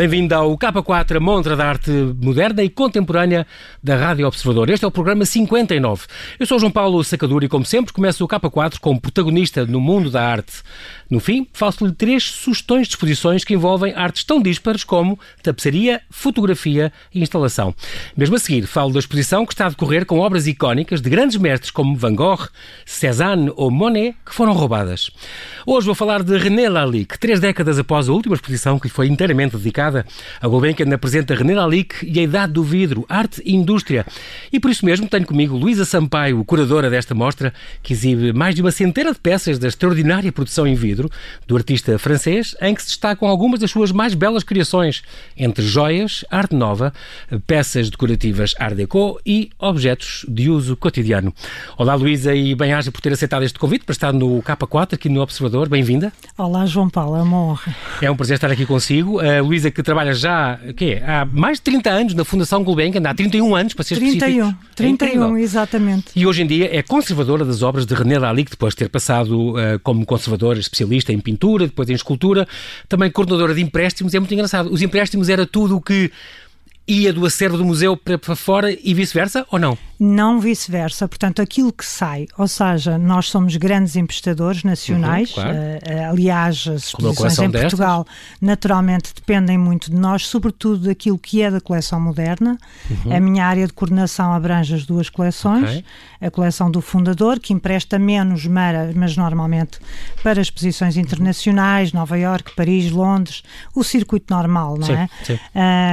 Bem-vindo ao K4, a montra da arte moderna e contemporânea da Rádio Observador. Este é o programa 59. Eu sou João Paulo Sacadura e, como sempre, começo o K4 como protagonista no mundo da arte. No fim, faço-lhe três sugestões de exposições que envolvem artes tão dispares como tapeçaria, fotografia e instalação. Mesmo a seguir, falo da exposição que está a decorrer com obras icónicas de grandes mestres como Van Gogh, Cézanne ou Monet, que foram roubadas. Hoje vou falar de René Lalique, três décadas após a última exposição que lhe foi inteiramente dedicada. A Gulbenkian apresenta René Lalique e a Idade do Vidro, Arte e Indústria. E por isso mesmo tenho comigo Luísa Sampaio, curadora desta mostra, que exibe mais de uma centena de peças da extraordinária produção em vidro do artista francês, em que se destacam algumas das suas mais belas criações, entre joias, arte nova, peças decorativas art déco e objetos de uso cotidiano. Olá Luísa e bem-aja por ter aceitado este convite para estar no K4 aqui no Observador. Bem-vinda. Olá João Paulo, é uma honra. É um prazer estar aqui consigo. A Luísa que trabalha já quê? há mais de 30 anos na Fundação Gulbenkian, há 31 anos para ser 31, 31, é exatamente. E hoje em dia é conservadora das obras de René Lalique, depois de ter passado uh, como conservadora especialista especialista em pintura, depois em escultura, também coordenadora de empréstimos. É muito engraçado. Os empréstimos era tudo o que ia do acervo do museu para, fora e vice-versa, ou não? Não vice-versa. Portanto, aquilo que sai, ou seja, nós somos grandes emprestadores nacionais, uhum, claro. uh, aliás, as exposições em destas? Portugal naturalmente dependem muito de nós, sobretudo daquilo que é da coleção moderna. Uhum. A minha área de coordenação abrange as duas coleções. Okay. A coleção do fundador, que empresta menos, mas normalmente para exposições internacionais, Nova York, Paris, Londres, o circuito normal, não sim, é? Sim. Uh,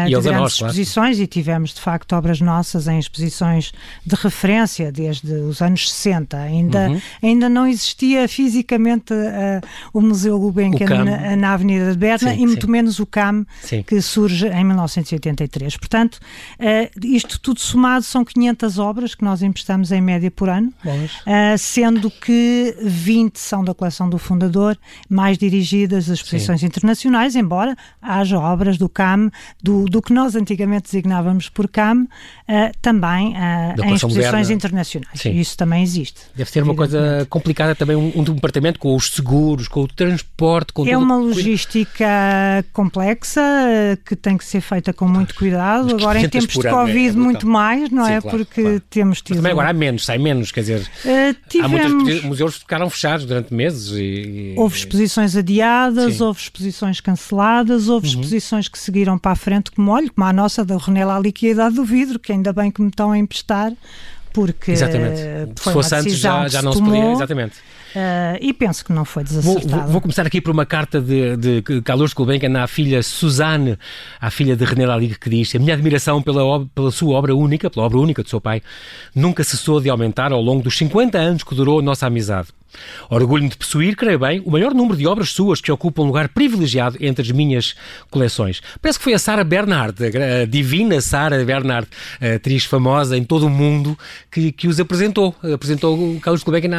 e de grandes nós, exposições claro. e tivemos de facto obras nossas em exposições de referência desde os anos 60. Ainda, uhum. ainda não existia fisicamente uh, o Museu Gulbenkian na, na, Avenida de Berna sim, e muito sim. menos o CAM, sim. que surge em 1983. Portanto, uh, isto tudo somado são 500 obras que nós emprestamos em média por ano, uh, sendo que 20 são da coleção do fundador, mais dirigidas às exposições internacionais, embora haja obras do CAM, do, do que nós antigamente designávamos por CAM, também em exposições moderna. internacionais. Sim. Isso também existe. Deve ser uma coisa complicada também, um, um departamento com os seguros, com o transporte, com É uma logística complexa que tem que ser feita com muito cuidado. Agora, em tempos de Covid, é muito mais, não Sim, é? Claro, Porque claro. temos tido. Mas também agora há menos, sai menos, quer dizer. Uh, tivemos... Há muitos museus que ficaram fechados durante meses. E... Houve exposições adiadas, Sim. houve exposições canceladas, houve uhum. exposições que seguiram para a frente, como olho, como a nossa da René Lalique e a Idade do Vidro, que ainda bem que me estão a emprestar porque exatamente. se fosse antes já, já não se podia. Exatamente. Uh, e penso que não foi desacertado. Vou, vou, começar aqui por uma carta de, de Carlos Gulbenkian à filha Suzanne, à filha de René Lalique, que diz: A minha admiração pela, pela sua obra única, pela obra única do seu pai, nunca cessou de aumentar ao longo dos 50 anos que durou a nossa amizade. Orgulho-me de possuir, creio bem, o maior número de obras suas que ocupam um lugar privilegiado entre as minhas coleções. Parece que foi a Sara Bernard, a divina Sara Bernard, atriz famosa em todo o mundo, que, que os apresentou. Apresentou o Carlos Gulbenkian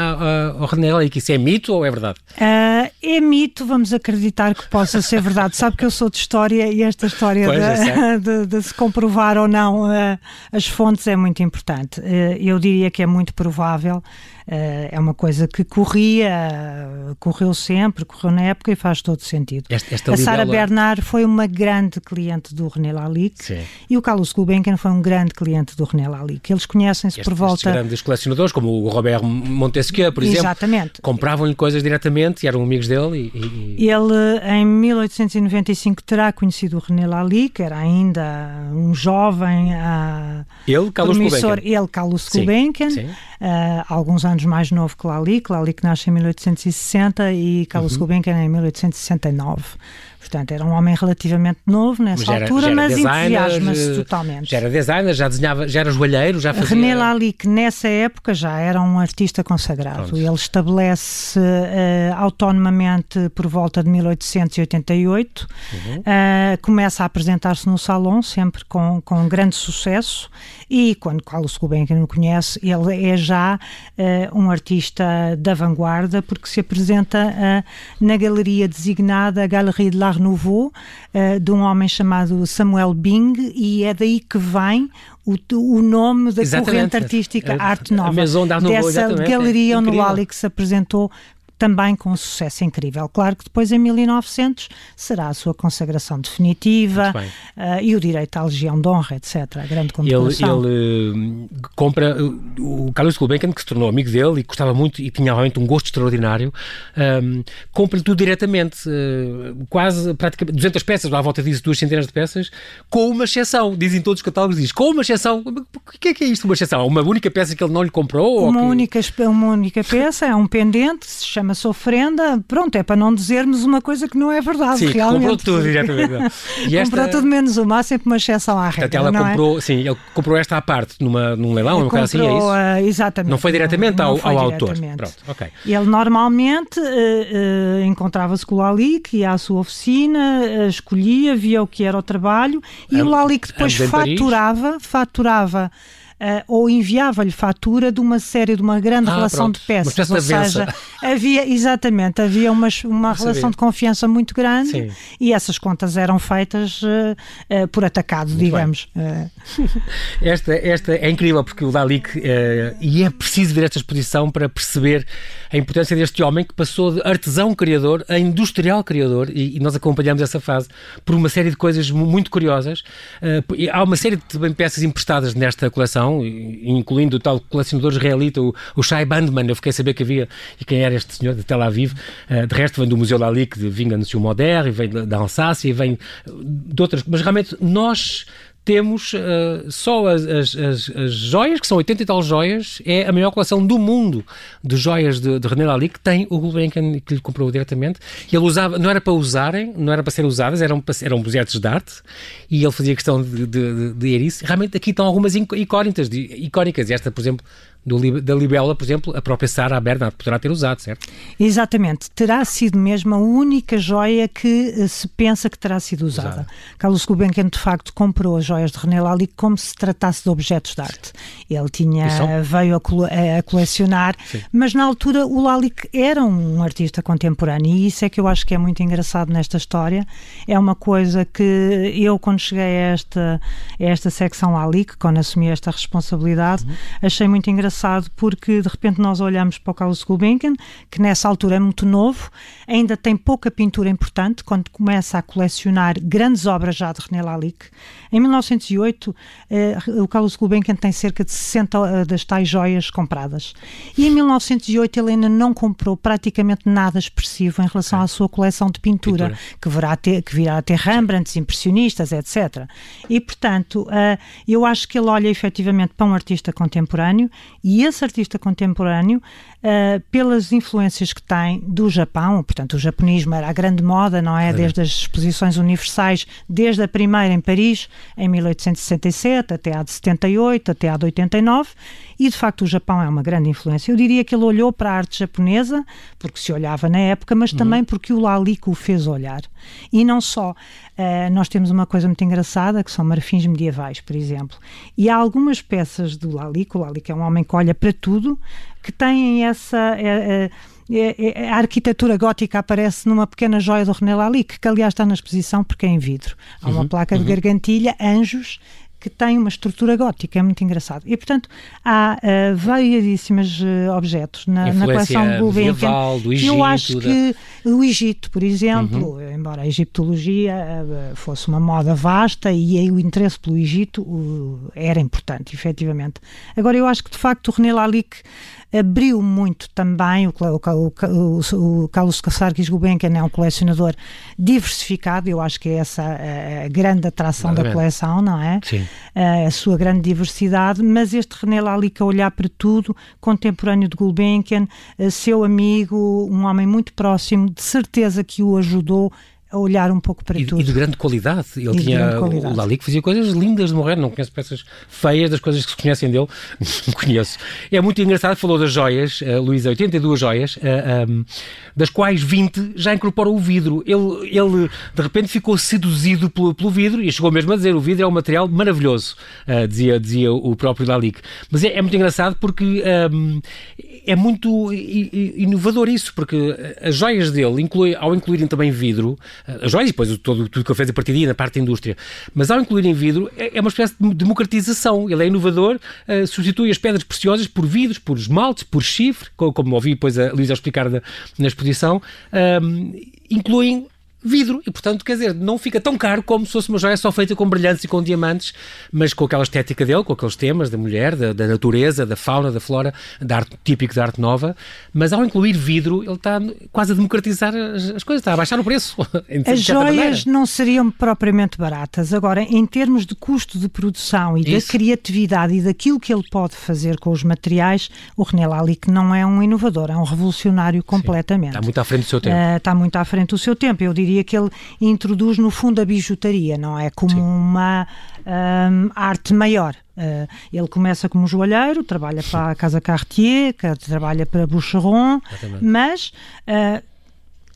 ao René Lalique. Isso é mito ou é verdade? Uh, é mito, vamos acreditar que possa ser verdade. Sabe que eu sou de história e esta história de, de, de, se comprovar ou não uh, as fontes é muito importante. Uh, eu diria que é muito provável é uma coisa que corria, correu sempre, correu na época e faz todo sentido. Esta, esta a Sara Bernard foi uma grande cliente do René Lalique Sim. e o Carlos Gulbenkian foi um grande cliente do René Lalique. Eles conhecem-se por volta... Estes grandes colecionadores, como o Robert Montesquieu, por exemplo, Exatamente. compravam-lhe coisas diretamente e eram amigos dele. E, e... Ele, em 1895, terá conhecido o René Lalique, era ainda um jovem... Uh, ele, Carlos Gulbenkian. Ele, Carlos Gulbenkian. Uh, alguns anos mais novo que Lali, que Lali que nasce em 1860 e Carlos uhum. Gulbenkian em 1869. Portanto, era um homem relativamente novo nessa mas altura, era mas entusiasma-se totalmente. Já era designer, já desenhava, já era joalheiro, já fazia... René Lali, que nessa época já era um artista consagrado. Pronto. Ele estabelece uh, autonomamente por volta de 1888, uhum. uh, começa a apresentar-se no salão, sempre com, com grande sucesso, e quando Carlos Gulbenkian o conhece, ele é já uh, um artista da vanguarda, porque se apresenta na galeria designada Galerie de la Art Nouveau, uh, de um homem chamado Samuel Bing, e é daí que vem o, o nome da exatamente. corrente artística Arte Nova. A Maison d'Art Nouveau, dessa exatamente. galeria é onde o Alex se apresentou também com um sucesso incrível. Claro que depois, em 1900, será a sua consagração definitiva uh, e o direito à legião de honra, etc. A grande condecoração. Ele, ele uh, compra o Carlos Gulbenkian, que se tornou amigo dele e gostava muito e tinha realmente um gosto extraordinário, um, compra tudo diretamente, uh, quase praticamente 200 peças, à volta disso, duas centenas de peças, com uma exceção. Dizem todos os catálogos, diz, com uma exceção. O que é que é isto, uma exceção? Uma única peça que ele não lhe comprou? Uma, que... única, uma única peça, é um pendente, se chama-se ofrenda. Pronto, é para não dizermos uma coisa que não é verdade, sim, realmente. comprou tudo diretamente. e esta... Comprou tudo menos uma, há sempre uma exceção à regra, ela é? comprou, é? sim, ele comprou esta à parte numa, num leilão, num caso assim, é isso? Uh, exatamente. Não foi diretamente não, ao, não foi ao diretamente. autor. Pronto, ok. Ele normalmente uh, uh, encontrava-se com o Lalique, ia à sua oficina, escolhia, via o que era o trabalho e o Lalique depois faturava, faturava uh, ou enviava-lhe fatura de uma série, de uma grande ah, relação pronto. de peças. Ou seja, havia, exatamente, havia uma, uma relação de confiança muito grande Sim. e essas contas eram feitas uh, por atacado, muito digamos. esta, esta é incrível porque o Dalik, e é preciso ver esta exposição para perceber a importância deste homem que passou de artesão criador a industrial criador e, e nós acompanhamos essa fase por uma série de coisas muito curiosas. há uma série de peças emprestadas nesta coleção incluindo o tal colecionador israelita, o, o Shai Bandman, eu fiquei a saber que havia, e quem era este senhor de Tel Aviv, uh, de resto vem do Museu Lalique de Vingan-se Moder, e vem da Alsácia, e vem de outras, mas realmente nós temos uh, só as, as, as, as, joias, que são 80 e tal joias, é a maior coleção do mundo de joias de, de René Lali, que tem o Gulbenkian, que lhe comprou diretamente. Ele usava, não era para usarem, não era para serem usadas, eram, eram objetos de arte, e ele fazia questão de, de, de, de isso. Realmente aqui estão algumas icónicas, icónicas, e esta, por exemplo, do, da Libélula, por exemplo, a própria Sara Bernard poderá ter usado, certo? Exatamente. Terá sido mesmo a única joia que uh, se pensa que terá sido usada. Usada. Carlos Gulbenkian, de facto, comprou as joias de René Lalique como se tratasse de objetos de arte. Ele tinha, veio a, cole, a colecionar, Sim. mas na altura o Lalique era um artista contemporâneo e isso é que eu acho que é muito engraçado nesta história. É uma coisa que eu, quando cheguei a esta, a esta secção Lalique, quando assumi esta responsabilidade, uhum. achei muito engraçado engraçado porque de repente nós olhamos para o Carlos Gulbenkian, que nessa altura é muito novo, ainda tem pouca pintura importante, quando começa a colecionar grandes obras já de René Lalique. Em 1908, eh, o Carlos Gulbenkian tem cerca de 60 eh, das tais joias compradas. E em 1908 ele ainda não comprou praticamente nada expressivo em relação à sua coleção de pintura, pintura. Que, virá a ter, que virá a ter Rembrandts, impressionistas, etc. E, portanto, eh, eu acho que ele olha efetivamente para um artista contemporâneo e esse artista contemporâneo, uh, pelas influências que tem do Japão, portanto, o japonismo era a grande moda, não é? Desde as exposições universais, desde a primeira em Paris, em 1867, até a de 78, até a de 89, e de facto o Japão é uma grande influência. Eu diria que ele olhou para a arte japonesa, porque se olhava na época, mas uhum. também porque o Lalico o fez olhar. E não só. Uh, nós temos uma coisa muito engraçada, que são marfins medievais, por exemplo. E há algumas peças do Lalico, o Lalico é um homem que olha para tudo, que têm essa. É, é, a arquitetura gótica aparece numa pequena joia do René Lalique, que aliás está na exposição porque é em vidro. Há uma uhum, placa uhum. de gargantilha, anjos, que tem uma estrutura gótica, é muito engraçado. E, portanto, há uh, variadíssimos uh, objetos na, na coleção do Gulbenkian. Do Egito, eu acho que o Egito, por exemplo, uhum. embora a egiptologia uh, fosse uma moda vasta e aí o interesse pelo Egito era importante, efetivamente. Agora, eu acho que, de facto, o René Lalique abriu muito também, o, o, o, o Carlos Sarkis Gulbenkian é um colecionador diversificado, eu acho que é essa a, a grande atração da coleção, não é? Sim. A, a sua grande diversidade, mas este René Lalica olhar para tudo, contemporâneo de Gulbenkian, seu amigo, um homem muito próximo, de certeza que o ajudou a olhar um pouco para e, tudo. E de grande qualidade. Ele e tinha qualidade. o Lali que fazia coisas lindas de morrer, não conheço peças feias das coisas que se conhecem dele, não conheço. É muito engraçado, falou das joias, uh, Luísa, 82 joias, uh, eh, um, das quais 20 já incorporam o vidro. Ele, ele de repente ficou seduzido pelo, pelo vidro e chegou mesmo a dizer o vidro é um material maravilhoso, uh, dizia, dizia o próprio Lalique. Mas é, é, muito engraçado porque um, é muito inovador isso, porque as joias dele, inclui, ao incluírem também vidro, as joias e depois todo, tudo que ele fez a partir daí na parte da indústria. Mas ao incluir em vidro, é, é uma espécie de democratização. Ele é inovador, uh, substitui as pedras preciosas por vidros, por esmaltes, por chifre, como, ouvi depois a Luísa explicar na, na exposição, um, incluem vidro e, portanto, quer dizer, não fica tão caro como se fosse uma joia só feita com brilhantes e com diamantes, mas com aquela estética dele, com aqueles temas da mulher, da, da natureza, da fauna, da flora, da arte típico da arte nova. Mas ao incluir vidro, ele está quase a democratizar as, as coisas, está a baixar o preço. as joias maneira. não seriam propriamente baratas. Agora, em termos de custo de produção e Isso. da criatividade e daquilo que ele pode fazer com os materiais, o René Lalique não é um inovador, é um revolucionário completamente. Sim, está muito à frente do seu tempo. Uh, está muito à frente do seu tempo. Eu diria diria que ele introduz no fundo a bijutaria, não é? Como Sim. uma um, arte maior. Uh, ele começa como joalheiro, trabalha para a Casa Cartier, trabalha para Boucheron, mas uh,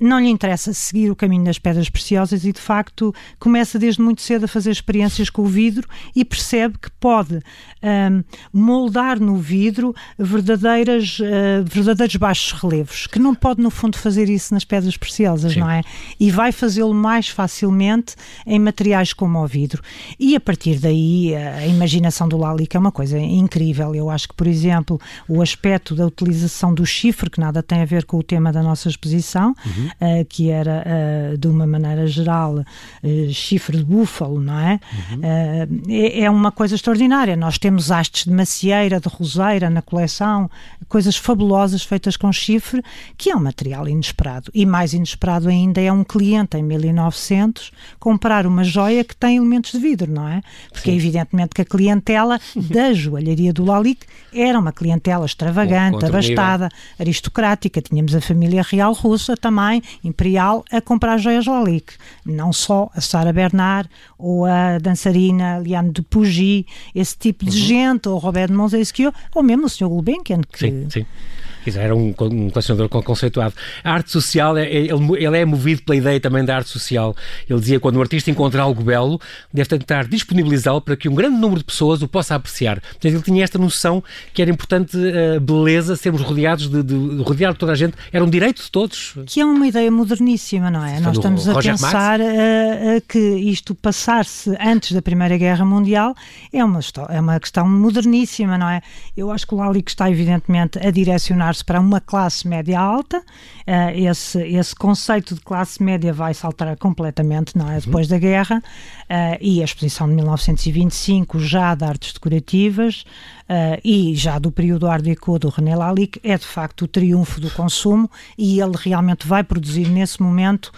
não lhe interessa seguir o caminho das pedras preciosas e, de facto, começa desde muito cedo a fazer experiências com o vidro e percebe que pode um, moldar no vidro verdadeiras, uh, verdadeiros baixos relevos, que não pode, no fundo, fazer isso nas pedras preciosas, Sim. não é? E vai fazê-lo mais facilmente em materiais como o vidro. E a partir daí, a imaginação do Lalique é uma coisa incrível. Eu acho que, por exemplo, o aspecto da utilização do chifre, que nada tem a ver com o tema da nossa exposição, uhum uh, que era, uh, de uma maneira geral, eh, chifre de búfalo, não é? Uhum. é? é? uma coisa extraordinária. Nós temos hastes de macieira, de roseira na coleção, coisas fabulosas feitas com chifre, que é um material inesperado. E mais inesperado ainda é um cliente em 1900 comprar uma joia que tem elementos de vidro, não é? Porque Sim. evidentemente que a clientela da joalharia do Lalique era uma clientela extravagante, abastada, aristocrática. Tínhamos a família real russa também, imperial a comprar joias Lalique. Não só a Sara Bernard ou a dançarina Liane de Pougy, esse tipo de uhum. gente, ou Roberto Monzesquio, ou mesmo o Sr. Gulbenkian, que... Sim, sim era um, um colecionador conceituado. A arte social, é, é, ele, ele é movido pela ideia também da arte social. Ele dizia que quando um artista encontra algo belo, deve tentar disponibilizá-lo para que um grande número de pessoas o possa apreciar. Portanto, ele tinha esta noção que era importante a beleza, sermos rodeados de, de, de rodear toda a gente, era um direito de todos. Que é uma ideia moderníssima, não é? Nós estamos a Roger pensar uh, uh, que isto passar-se antes da Primeira Guerra Mundial é uma, é uma questão moderníssima, não é? Eu acho que o Lalique está evidentemente a direcionar se para uma classe média alta. Uh, esse, esse conceito de classe média vai saltar completamente, não é? Uhum. Depois da guerra. Uh, e a exposição de 1925, já de artes decorativas uh, e já do período Art Deco do René Lalique, é de facto o triunfo do consumo e ele realmente vai produzir nesse momento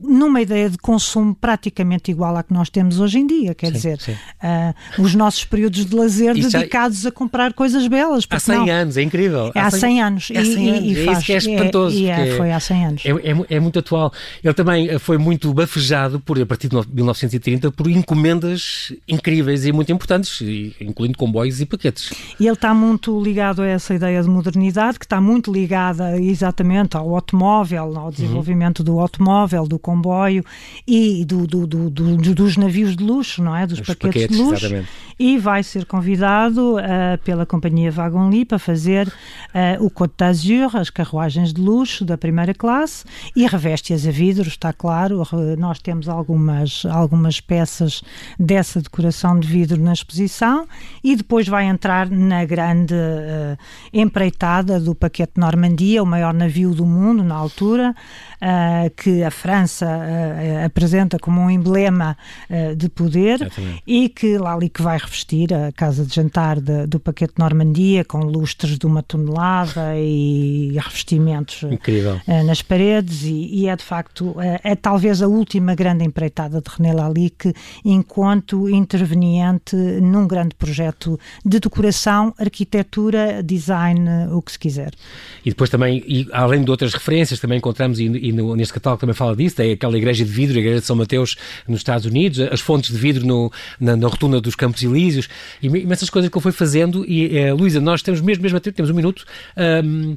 numa ideia de consumo praticamente igual à que nós temos hoje em dia, quer sim, dizer, sim. Uh, os nossos períodos de lazer Isso dedicados a comprar coisas belas. Há 100 não, anos, é incrível. É há 100 anos. É há 100 anos. E, e, é faz, isso que é espantoso. É, é, foi há 100 anos. É, é, é, muito atual. Ele também eh, foi muito bafejado, por, a partir de 1930, por encomendas incríveis e muito importantes, incluindo comboios e paquetes. E ele está muito ligado a essa ideia de modernidade, que está muito ligada exatamente ao automóvel, ao desenvolvimento uhum. do automóvel, do comboio e do, do, do, dos navios de luxo, não é? Dos paquetes, paquetes, de luxo. Exatamente. E vai ser convidado uh, pela companhia Wagon para fazer uh, o Côte d'Azur, as carruagens de luxo da primeira classe e reveste-as a vidro, está claro. Nós temos algumas, algumas peças dessa decoração de vidro na exposição e depois vai entrar na grande uh, empreitada do paquete Normandia, o maior navio do mundo na altura, que a França França uh, apresenta como um emblema uh, de poder Exatamente. e que lá ali que vai revestir a casa de jantar de, do paquete Normandia com lustres de uma tonelada e revestimentos uh, nas paredes e, e, é de facto é talvez a última grande empreitada de René Lalique enquanto interveniente num grande projeto de decoração, arquitetura, design, o que se quiser. E depois também, e além de outras referências, também encontramos, e, e neste catálogo também fala disso, é aquela igreja de vidro, a igreja de São Mateus nos Estados Unidos, as fontes de vidro no, na, na, rotunda dos Campos Elíseos, imensas coisas que ele foi fazendo. E, uh, Luísa, nós temos mesmo, mesmo ter, temos um minuto. Um,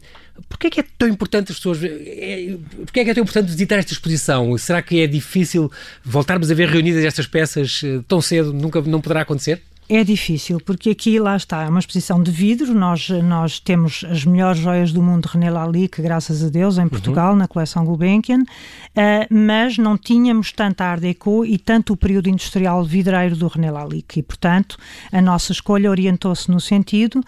Porquê é que é tão importante as pessoas. É, porquê é que é tão importante visitar esta exposição? Será que é difícil voltarmos a ver reunidas estas peças eh, tão cedo? Nunca não poderá acontecer? É difícil, porque aqui, lá está, é uma exposição de vidro, nós, nós temos as melhores joias do mundo de René Lalique, graças a Deus, em Portugal, uhum. na coleção Gulbenkian, uh, mas não tínhamos tanta Art Deco e tanto o período industrial vidreiro do René Lalique, e portanto a nossa escolha orientou-se no sentido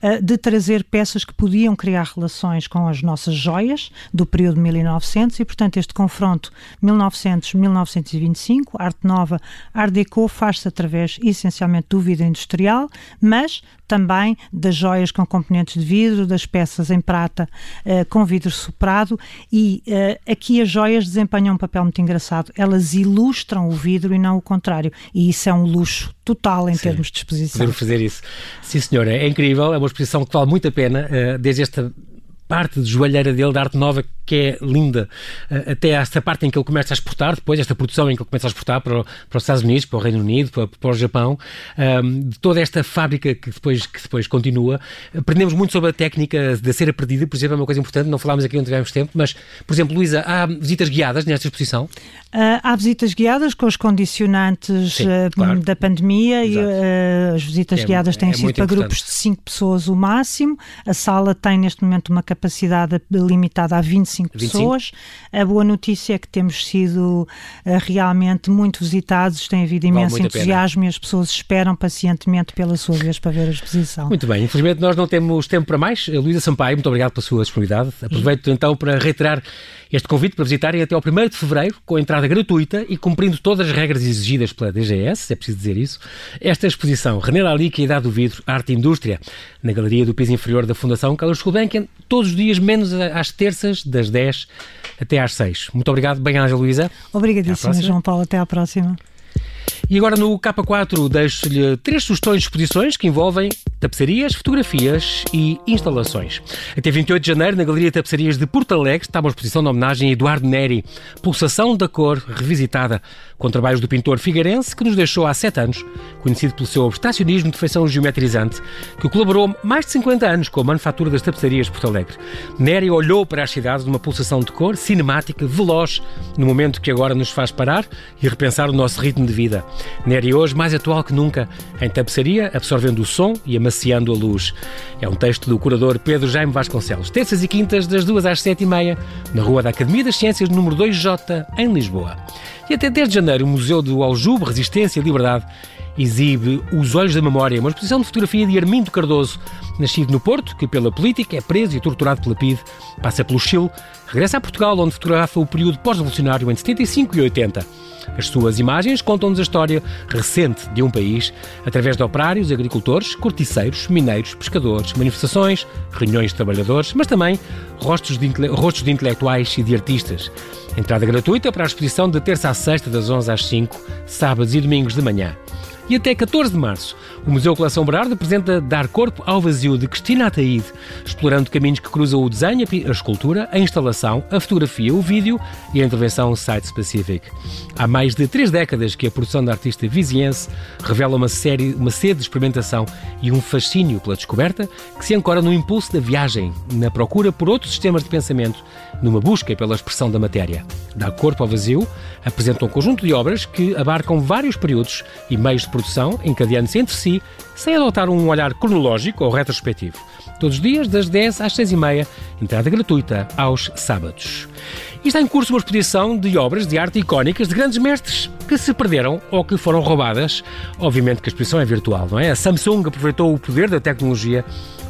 uh, de trazer peças que podiam criar relações com as nossas joias do período 1900 e portanto este confronto 1900-1925, arte nova, Art Deco faz-se através essencialmente do vidro industrial, mas também das joias com componentes de vidro, das peças em prata uh, com vidro soprado e uh, aqui as joias desempenham um papel muito engraçado. Elas ilustram o vidro e não o contrário. E isso é um luxo total em Sim, termos de exposição. Podemos fazer isso. Sim, senhora, é incrível, é uma exposição que vale muito a pena, uh, desde esta parte de joalheira dele, da arte nova, que é linda, eh, até esta parte em que ele começa a exportar, depois esta produção em que ele começa a exportar para, para os Estados Unidos, para o Reino Unido, para, para o Japão, um, de toda esta fábrica que depois, que depois continua. Aprendemos muito sobre a técnica da cera perdida, por exemplo, é uma coisa importante, não falámos aqui, não tivemos tempo, mas, por exemplo, Luísa, há visitas guiadas nesta exposição? Uh, há visitas guiadas com os condicionantes Sim, uh, claro. da pandemia e uh, as visitas é, guiadas têm é sido para importante. grupos de 5 pessoas o máximo. A sala tem neste momento uma capacidade limitada a 25, 25. pessoas. A boa notícia é que temos sido realmente muito visitados, tem havido imenso vale entusiasmo e as pessoas esperam pacientemente pela sua vez para ver a exposição. Muito bem, infelizmente nós não temos tempo para mais. Luísa Sampaio, muito obrigado pela sua disponibilidade. Aproveito então para reiterar este convite para visitarem até ao 1 de fevereiro, com entrada gratuita e cumprindo todas as regras exigidas pela DGS, é preciso dizer isso, esta exposição René Lalique e a Idade do Vidro, Arte e Indústria, na Galeria do Piso Inferior da Fundação Carlos Gulbenkian, todos os dias, menos às terças, das 10 até às 6. Muito obrigado, bem-aja Luísa. Obrigadíssima, João Paulo. Até à próxima. E agora no K4 deixo-lhe três sugestões de exposições que envolvem tapeçarias, fotografias e instalações. Até 28 de janeiro, na Galeria de Tapeçarias de Porto Alegre, está uma exposição de homenagem a Eduardo Neri, Pulsação da Cor, revisitada, com trabalhos do pintor figueirense que nos deixou há sete anos, conhecido pelo seu abstracionismo de feição geometrizante, que colaborou mais de 50 anos com a manufatura das tapeçarias de Porto Alegre. Neri olhou para as cidades numa pulsação de cor, cinemática, veloz, no momento que agora nos faz parar e repensar o nosso ritmo de vida. Neri hoje mais atual que nunca, em tapeçaria, absorvendo o som e amaciando a luz. É um texto do curador Pedro Jaime Vasconcelos. Terças e quintas, das duas às sete e meia, na Rua da Academia das Ciências, número 2J, em Lisboa. E até 10 de janeiro, o Museu do Aljube, Resistência e Liberdade exibe Os Olhos da Memória, uma exposição de fotografia de Armindo Cardoso, nascido no Porto, que pela política é preso e torturado pela PIDE, passa pelo Chile, regressa a Portugal, onde fotografa o período pós-revolucionário entre 75 e 80. As suas imagens contam-nos a história recente de um país através de operários, agricultores, corticeiros, mineiros, pescadores, manifestações, reuniões de trabalhadores, mas também rostos de, rostos de intelectuais e de artistas. Entrada gratuita para a exposição de terça a sexta, das 11 às 5, sábados e domingos de manhã. E até 14 de março, o Museu Coleção Berardo apresenta Dar Corpo ao Vazio de Cristina Ataíde, explorando caminhos que cruzam o desenho, a escultura, a instalação, a fotografia, o vídeo e a intervenção site-specific. Há mais de três décadas que a produção da artista viziense revela uma, série, uma sede de experimentação e um fascínio pela descoberta que se ancora no impulso da viagem, na procura por outros sistemas de pensamento, numa busca pela expressão da matéria. Dar Corpo ao Vazio apresenta um conjunto de obras que abarcam vários períodos e meios de produção, encadeando-se entre si, sem adotar um olhar cronológico ou retrospectivo. Todos os dias, das 10 às 6 e meia, entrada gratuita aos sábados. E está em curso uma exposição de obras de arte icónicas de grandes mestres que se perderam ou que foram roubadas. Obviamente que a exposição é virtual, não é? A Samsung aproveitou o poder da tecnologia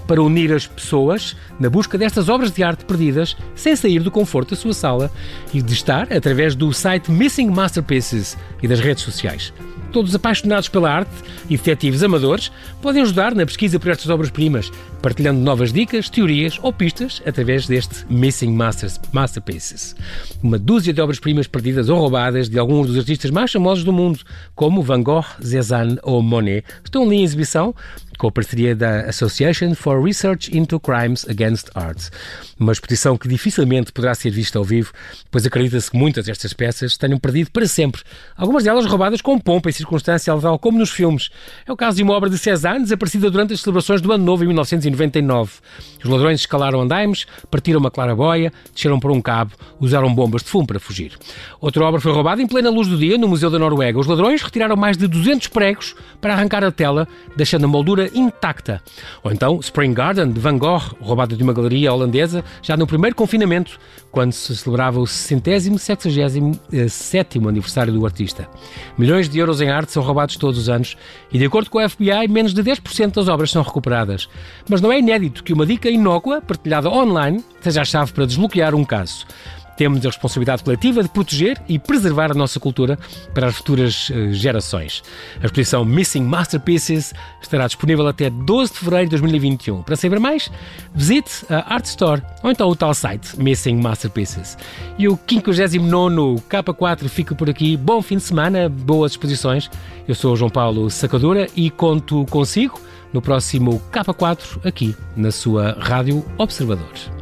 para unir as pessoas na busca destas obras de arte perdidas sem sair do conforto da sua sala e de estar através do site Missing Masterpieces e das redes sociais. Todos apaixonados pela arte e detetives amadores podem ajudar na pesquisa por estas obras-primas, partilhando novas dicas, teorias ou pistas através deste Missing Masters, Masterpieces. Uma dúzia de obras-primas perdidas ou roubadas de alguns dos artistas mais famosos do mundo, como Van Gogh, Cézanne ou Monet, estão ali em exibição com a parceria da Association for Research into Crimes Against Art. Uma exposição que dificilmente poderá ser vista ao vivo, pois acredita-se que muitas destas peças tenham perdido para sempre. Algumas delas roubadas com pompa e circunstância tal como nos filmes. É o caso de uma obra de Cézanne desaparecida durante as celebrações do Ano Novo em 1999. Os ladrões escalaram andaimes, partiram uma claraboia, desceram por um cabo, usaram bombas de fumo para fugir. Outra obra foi roubada em plena luz do dia no Museu da Noruega. Os ladrões retiraram mais de 200 pregos para arrancar a tela, deixando a moldura intacta. Ou então Spring Garden, de Van Gogh, roubada de uma galeria holandesa, já no primeiro confinamento, quando se celebrava o 60 67 aniversário do artista. Milhões de euros em arte são roubados todos os anos e, de acordo com a FBI, menos de 10% das obras são recuperadas. Mas não é inédito que uma dica inócua, partilhada online, seja a chave para desbloquear um caso. Temos a responsabilidade coletiva de proteger e preservar a nossa cultura para as futuras uh, gerações. A exposição Missing Masterpieces estará disponível até 12 de fevereiro de 2021. Para saber mais, visite a Art Store ou então o tal site Missing Masterpieces. E o 59 K4 fica por aqui. Bom fim de semana, boas exposições. Eu sou o João Paulo Sacadura e conto consigo no próximo K4 aqui na sua Rádio Observador.